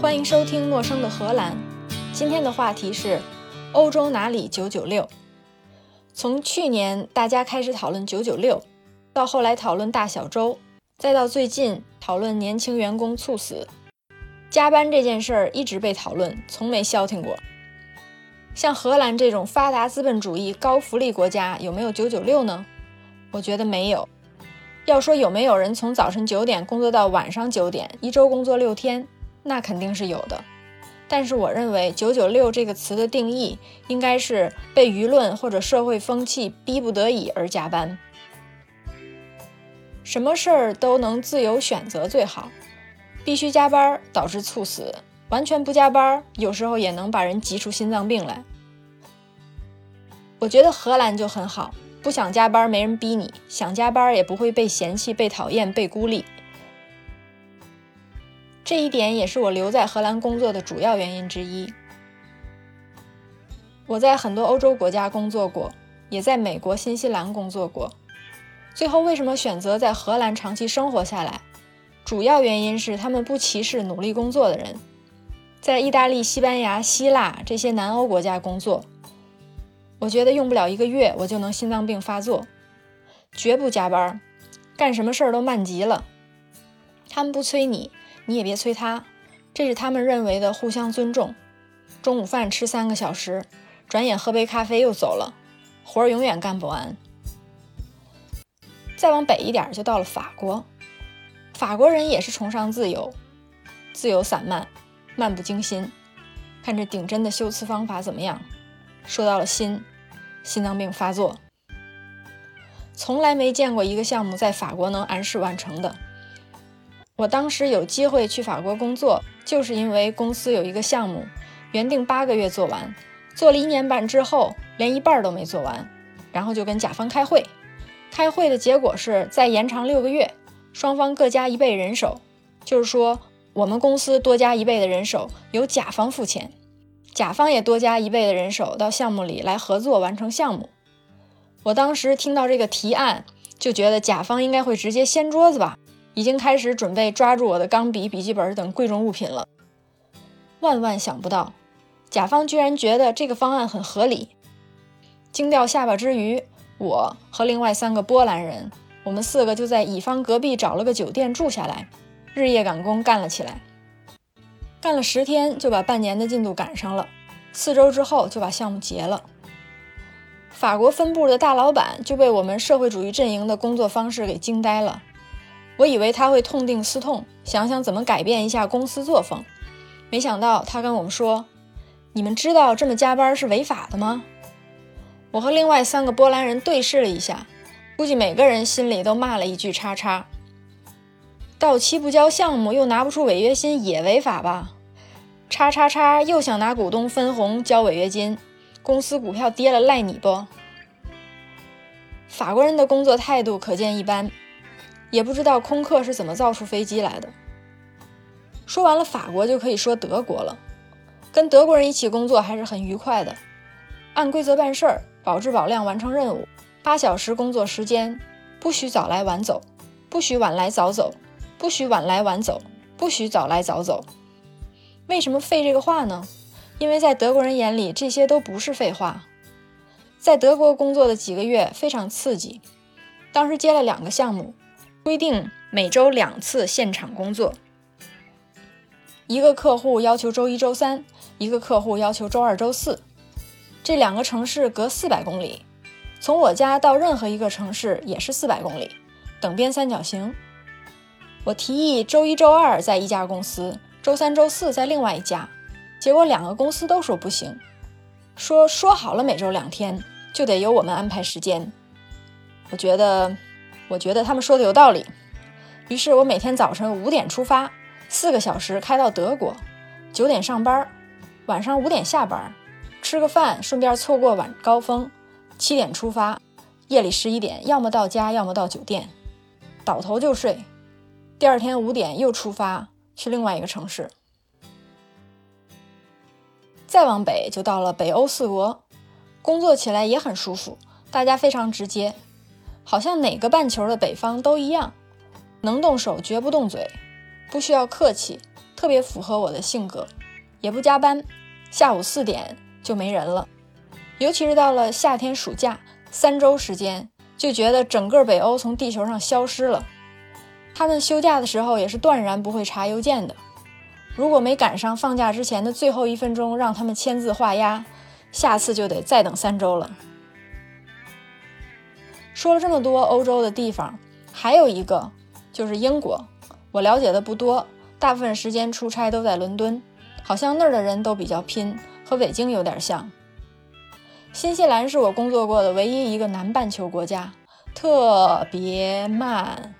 欢迎收听《陌生的荷兰》。今天的话题是欧洲哪里九九六？从去年大家开始讨论九九六，到后来讨论大小周，再到最近讨论年轻员工猝死，加班这件事儿一直被讨论，从没消停过。像荷兰这种发达资本主义高福利国家，有没有九九六呢？我觉得没有。要说有没有人从早晨九点工作到晚上九点，一周工作六天，那肯定是有的。但是我认为“九九六”这个词的定义应该是被舆论或者社会风气逼不得已而加班。什么事儿都能自由选择最好，必须加班导致猝死，完全不加班，有时候也能把人急出心脏病来。我觉得荷兰就很好。不想加班，没人逼你；想加班，也不会被嫌弃、被讨厌、被孤立。这一点也是我留在荷兰工作的主要原因之一。我在很多欧洲国家工作过，也在美国、新西兰工作过。最后，为什么选择在荷兰长期生活下来？主要原因是他们不歧视努力工作的人。在意大利、西班牙、希腊这些南欧国家工作。我觉得用不了一个月，我就能心脏病发作，绝不加班，干什么事儿都慢极了。他们不催你，你也别催他，这是他们认为的互相尊重。中午饭吃三个小时，转眼喝杯咖啡又走了，活儿永远干不完。再往北一点就到了法国，法国人也是崇尚自由，自由散漫，漫不经心。看这顶针的修辞方法怎么样？说到了心。心脏病发作，从来没见过一个项目在法国能按时完成的。我当时有机会去法国工作，就是因为公司有一个项目，原定八个月做完，做了一年半之后，连一半都没做完，然后就跟甲方开会，开会的结果是再延长六个月，双方各加一倍人手，就是说我们公司多加一倍的人手，由甲方付钱。甲方也多加一倍的人手到项目里来合作完成项目。我当时听到这个提案，就觉得甲方应该会直接掀桌子吧，已经开始准备抓住我的钢笔、笔记本等贵重物品了。万万想不到，甲方居然觉得这个方案很合理。惊掉下巴之余，我和另外三个波兰人，我们四个就在乙方隔壁找了个酒店住下来，日夜赶工干了起来。干了十天就把半年的进度赶上了，四周之后就把项目结了。法国分部的大老板就被我们社会主义阵营的工作方式给惊呆了。我以为他会痛定思痛，想想怎么改变一下公司作风，没想到他跟我们说：“你们知道这么加班是违法的吗？”我和另外三个波兰人对视了一下，估计每个人心里都骂了一句“叉叉”。到期不交项目又拿不出违约金也违法吧？叉叉叉又想拿股东分红交违约金，公司股票跌了赖你不？法国人的工作态度可见一斑，也不知道空客是怎么造出飞机来的。说完了法国就可以说德国了，跟德国人一起工作还是很愉快的，按规则办事儿，保质保量完成任务，八小时工作时间，不许早来晚走，不许晚来早走。不许晚来晚走，不许早来早走。为什么废这个话呢？因为在德国人眼里，这些都不是废话。在德国工作的几个月非常刺激，当时接了两个项目，规定每周两次现场工作。一个客户要求周一、周三，一个客户要求周二、周四。这两个城市隔四百公里，从我家到任何一个城市也是四百公里，等边三角形。我提议周一、周二在一家公司，周三、周四在另外一家，结果两个公司都说不行，说说好了每周两天就得由我们安排时间。我觉得，我觉得他们说的有道理。于是我每天早晨五点出发，四个小时开到德国，九点上班，晚上五点下班，吃个饭，顺便错过晚高峰，七点出发，夜里十一点要么到家，要么到酒店，倒头就睡。第二天五点又出发去另外一个城市，再往北就到了北欧四国，工作起来也很舒服，大家非常直接，好像哪个半球的北方都一样，能动手绝不动嘴，不需要客气，特别符合我的性格，也不加班，下午四点就没人了。尤其是到了夏天暑假，三周时间就觉得整个北欧从地球上消失了。他们休假的时候也是断然不会查邮件的。如果没赶上放假之前的最后一分钟让他们签字画押，下次就得再等三周了。说了这么多欧洲的地方，还有一个就是英国，我了解的不多，大部分时间出差都在伦敦，好像那儿的人都比较拼，和北京有点像。新西兰是我工作过的唯一一个南半球国家，特别慢，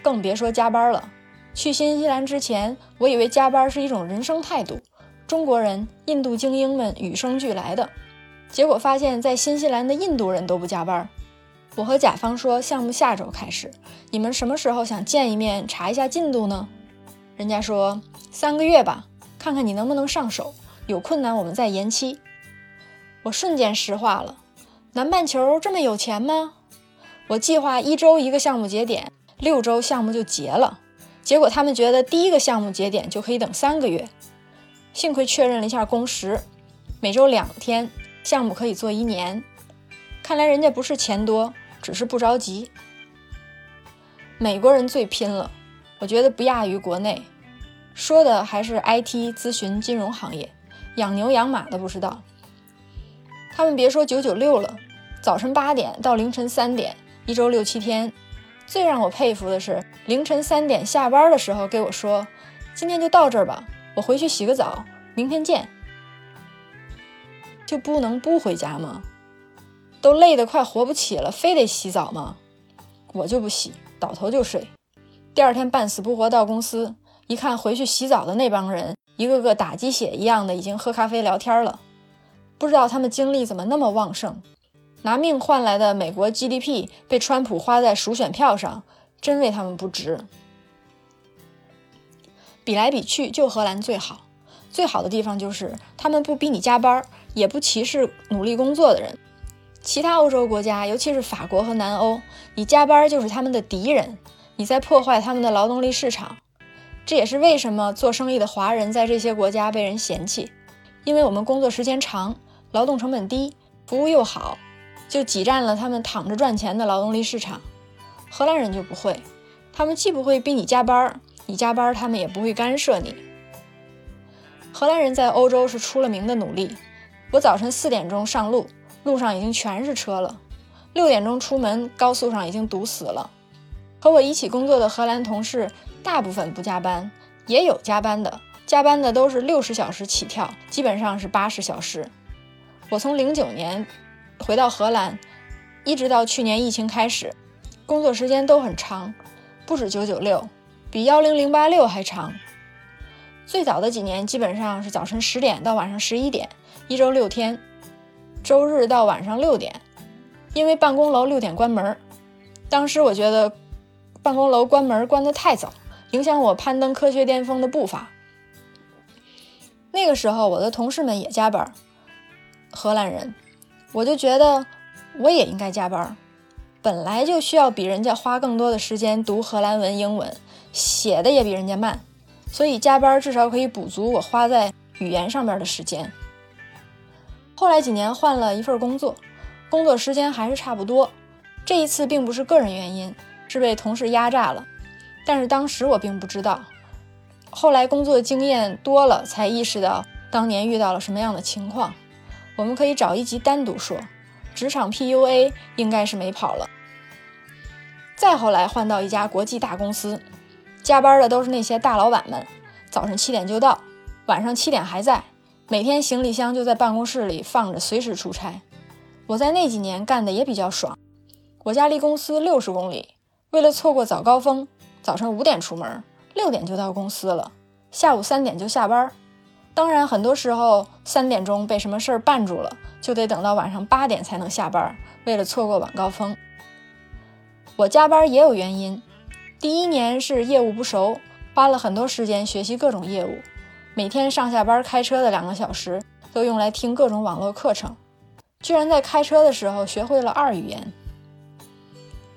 更别说加班了。去新西兰之前，我以为加班是一种人生态度，中国人、印度精英们与生俱来的。结果发现，在新西兰的印度人都不加班。我和甲方说，项目下周开始，你们什么时候想见一面，查一下进度呢？人家说三个月吧，看看你能不能上手，有困难我们再延期。我瞬间石化了，南半球这么有钱吗？我计划一周一个项目节点，六周项目就结了。结果他们觉得第一个项目节点就可以等三个月，幸亏确认了一下工时，每周两天，项目可以做一年。看来人家不是钱多，只是不着急。美国人最拼了，我觉得不亚于国内。说的还是 IT 咨询金融行业，养牛养马的不知道。他们别说九九六了，早晨八点到凌晨三点，一周六七天。最让我佩服的是，凌晨三点下班的时候给我说：“今天就到这儿吧，我回去洗个澡，明天见。”就不能不回家吗？都累得快活不起了，非得洗澡吗？我就不洗，倒头就睡。第二天半死不活到公司，一看回去洗澡的那帮人，一个个打鸡血一样的，已经喝咖啡聊天了。不知道他们精力怎么那么旺盛。拿命换来的美国 GDP 被川普花在数选票上，真为他们不值。比来比去，就荷兰最好。最好的地方就是他们不逼你加班，也不歧视努力工作的人。其他欧洲国家，尤其是法国和南欧，你加班就是他们的敌人，你在破坏他们的劳动力市场。这也是为什么做生意的华人在这些国家被人嫌弃，因为我们工作时间长，劳动成本低，服务又好。就挤占了他们躺着赚钱的劳动力市场，荷兰人就不会，他们既不会逼你加班，你加班他们也不会干涉你。荷兰人在欧洲是出了名的努力。我早晨四点钟上路，路上已经全是车了；六点钟出门，高速上已经堵死了。和我一起工作的荷兰同事，大部分不加班，也有加班的，加班的都是六十小时起跳，基本上是八十小时。我从零九年。回到荷兰，一直到去年疫情开始，工作时间都很长，不止九九六，比幺零零八六还长。最早的几年基本上是早晨十点到晚上十一点，一周六天，周日到晚上六点，因为办公楼六点关门。当时我觉得办公楼关门关得太早，影响我攀登科学巅峰的步伐。那个时候我的同事们也加班，荷兰人。我就觉得我也应该加班，本来就需要比人家花更多的时间读荷兰文、英文，写的也比人家慢，所以加班至少可以补足我花在语言上面的时间。后来几年换了一份工作，工作时间还是差不多。这一次并不是个人原因，是被同事压榨了，但是当时我并不知道。后来工作经验多了，才意识到当年遇到了什么样的情况。我们可以找一集单独说，职场 PUA 应该是没跑了。再后来换到一家国际大公司，加班的都是那些大老板们，早上七点就到，晚上七点还在，每天行李箱就在办公室里放着，随时出差。我在那几年干的也比较爽，我家离公司六十公里，为了错过早高峰，早上五点出门，六点就到公司了，下午三点就下班。当然，很多时候三点钟被什么事儿绊住了，就得等到晚上八点才能下班。为了错过晚高峰，我加班也有原因。第一年是业务不熟，花了很多时间学习各种业务，每天上下班开车的两个小时都用来听各种网络课程，居然在开车的时候学会了二语言。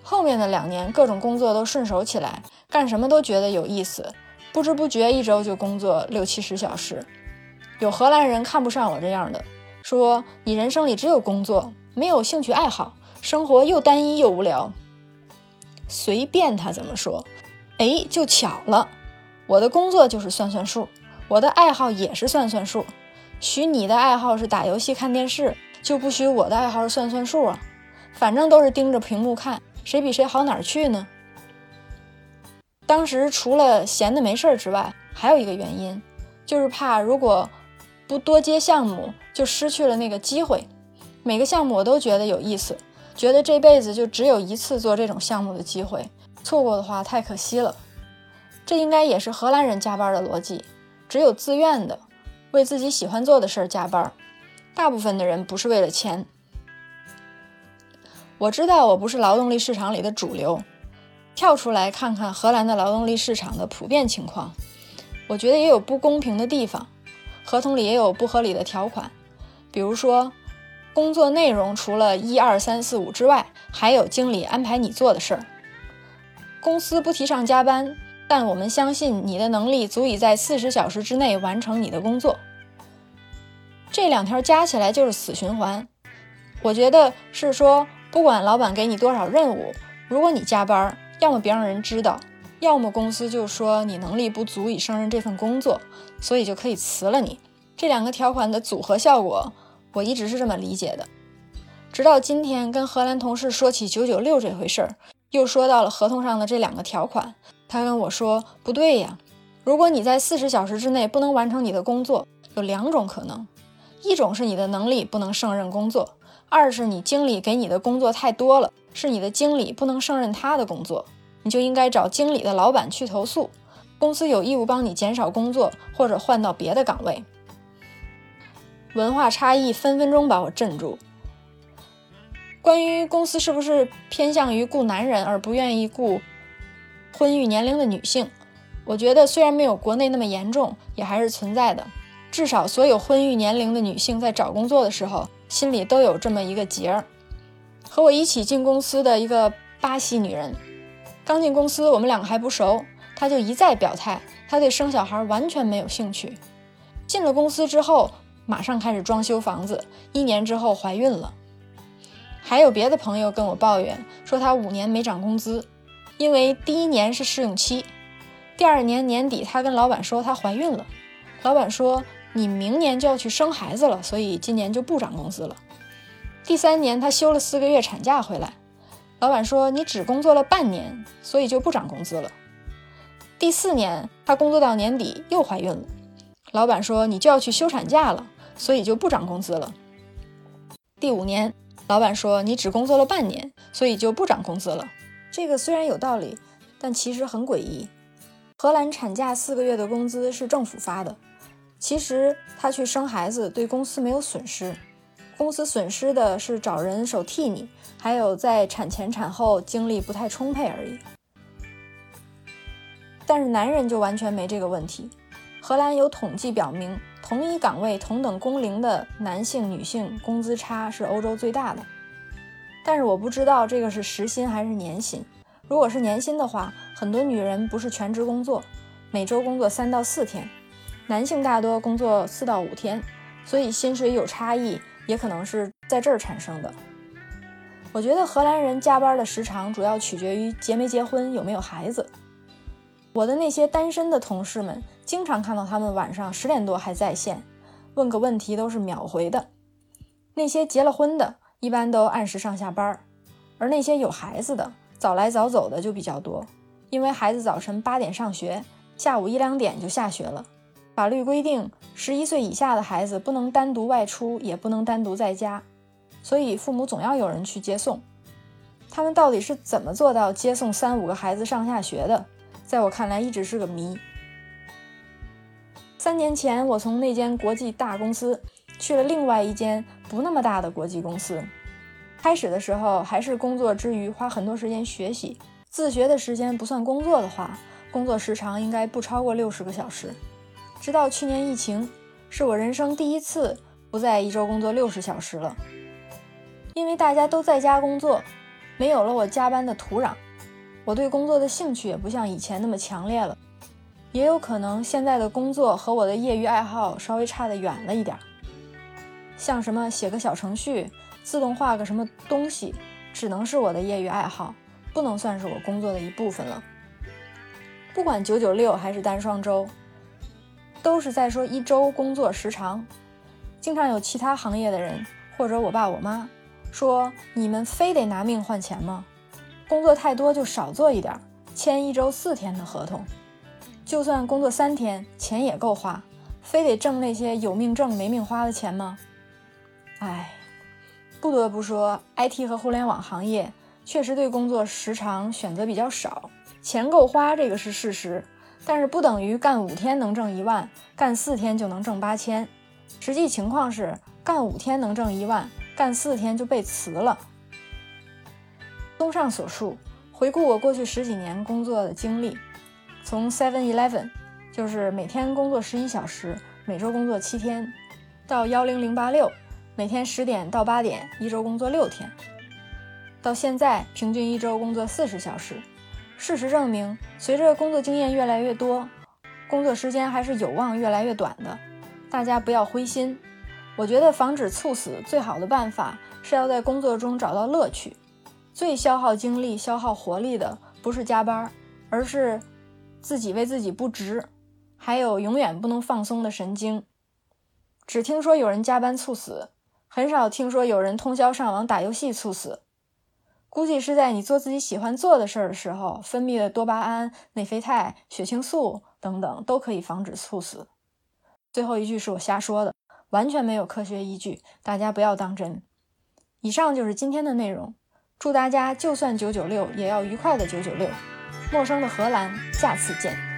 后面的两年各种工作都顺手起来，干什么都觉得有意思，不知不觉一周就工作六七十小时。有荷兰人看不上我这样的，说你人生里只有工作，没有兴趣爱好，生活又单一又无聊。随便他怎么说，哎，就巧了，我的工作就是算算数，我的爱好也是算算数。许你的爱好是打游戏看电视，就不许我的爱好是算算数啊！反正都是盯着屏幕看，谁比谁好哪儿去呢？当时除了闲的没事儿之外，还有一个原因，就是怕如果不多接项目，就失去了那个机会。每个项目我都觉得有意思，觉得这辈子就只有一次做这种项目的机会，错过的话太可惜了。这应该也是荷兰人加班的逻辑，只有自愿的。为自己喜欢做的事儿加班，大部分的人不是为了钱。我知道我不是劳动力市场里的主流，跳出来看看荷兰的劳动力市场的普遍情况，我觉得也有不公平的地方，合同里也有不合理的条款，比如说工作内容除了一二三四五之外，还有经理安排你做的事儿。公司不提倡加班。但我们相信你的能力足以在四十小时之内完成你的工作。这两条加起来就是死循环。我觉得是说，不管老板给你多少任务，如果你加班，要么别让人知道，要么公司就说你能力不足以胜任这份工作，所以就可以辞了你。这两个条款的组合效果，我一直是这么理解的。直到今天跟荷兰同事说起九九六这回事儿，又说到了合同上的这两个条款。他跟我说：“不对呀，如果你在四十小时之内不能完成你的工作，有两种可能：一种是你的能力不能胜任工作；二是你经理给你的工作太多了，是你的经理不能胜任他的工作，你就应该找经理的老板去投诉，公司有义务帮你减少工作或者换到别的岗位。”文化差异分分钟把我镇住。关于公司是不是偏向于雇男人而不愿意雇？婚育年龄的女性，我觉得虽然没有国内那么严重，也还是存在的。至少所有婚育年龄的女性在找工作的时候，心里都有这么一个结儿。和我一起进公司的一个巴西女人，刚进公司，我们两个还不熟，她就一再表态，她对生小孩完全没有兴趣。进了公司之后，马上开始装修房子，一年之后怀孕了。还有别的朋友跟我抱怨说，她五年没涨工资。因为第一年是试用期，第二年年底她跟老板说她怀孕了，老板说你明年就要去生孩子了，所以今年就不涨工资了。第三年她休了四个月产假回来，老板说你只工作了半年，所以就不涨工资了。第四年她工作到年底又怀孕了，老板说你就要去休产假了，所以就不涨工资了。第五年老板说你只工作了半年，所以就不涨工资了。这个虽然有道理，但其实很诡异。荷兰产假四个月的工资是政府发的，其实她去生孩子对公司没有损失，公司损失的是找人手替你，还有在产前产后精力不太充沛而已。但是男人就完全没这个问题。荷兰有统计表明，同一岗位同等工龄的男性、女性工资差是欧洲最大的。但是我不知道这个是时薪还是年薪。如果是年薪的话，很多女人不是全职工作，每周工作三到四天，男性大多工作四到五天，所以薪水有差异，也可能是在这儿产生的。我觉得荷兰人加班的时长主要取决于结没结婚，有没有孩子。我的那些单身的同事们，经常看到他们晚上十点多还在线，问个问题都是秒回的。那些结了婚的。一般都按时上下班，而那些有孩子的早来早走的就比较多，因为孩子早晨八点上学，下午一两点就下学了。法律规定，十一岁以下的孩子不能单独外出，也不能单独在家，所以父母总要有人去接送。他们到底是怎么做到接送三五个孩子上下学的？在我看来，一直是个谜。三年前，我从那间国际大公司。去了另外一间不那么大的国际公司，开始的时候还是工作之余花很多时间学习，自学的时间不算工作的话，工作时长应该不超过六十个小时。直到去年疫情，是我人生第一次不在一周工作六十小时了，因为大家都在家工作，没有了我加班的土壤，我对工作的兴趣也不像以前那么强烈了。也有可能现在的工作和我的业余爱好稍微差得远了一点儿。像什么写个小程序、自动化个什么东西，只能是我的业余爱好，不能算是我工作的一部分了。不管九九六还是单双周，都是在说一周工作时长。经常有其他行业的人，或者我爸我妈说：“你们非得拿命换钱吗？工作太多就少做一点，签一周四天的合同。”就算工作三天，钱也够花，非得挣那些有命挣没命花的钱吗？哎，不得不说，IT 和互联网行业确实对工作时长选择比较少，钱够花这个是事实，但是不等于干五天能挣一万，干四天就能挣八千。实际情况是，干五天能挣一万，干四天就被辞了。综上所述，回顾我过去十几年工作的经历。从 Seven Eleven，就是每天工作十一小时，每周工作七天，到幺零零八六，每天十点到八点，一周工作六天，到现在平均一周工作四十小时。事实证明，随着工作经验越来越多，工作时间还是有望越来越短的。大家不要灰心。我觉得防止猝死最好的办法是要在工作中找到乐趣。最消耗精力、消耗活力的不是加班，而是。自己为自己不值，还有永远不能放松的神经。只听说有人加班猝死，很少听说有人通宵上网打游戏猝死。估计是在你做自己喜欢做的事儿的时候，分泌的多巴胺、内啡肽、血清素等等都可以防止猝死。最后一句是我瞎说的，完全没有科学依据，大家不要当真。以上就是今天的内容，祝大家就算九九六也要愉快的九九六。陌生的荷兰，下次见。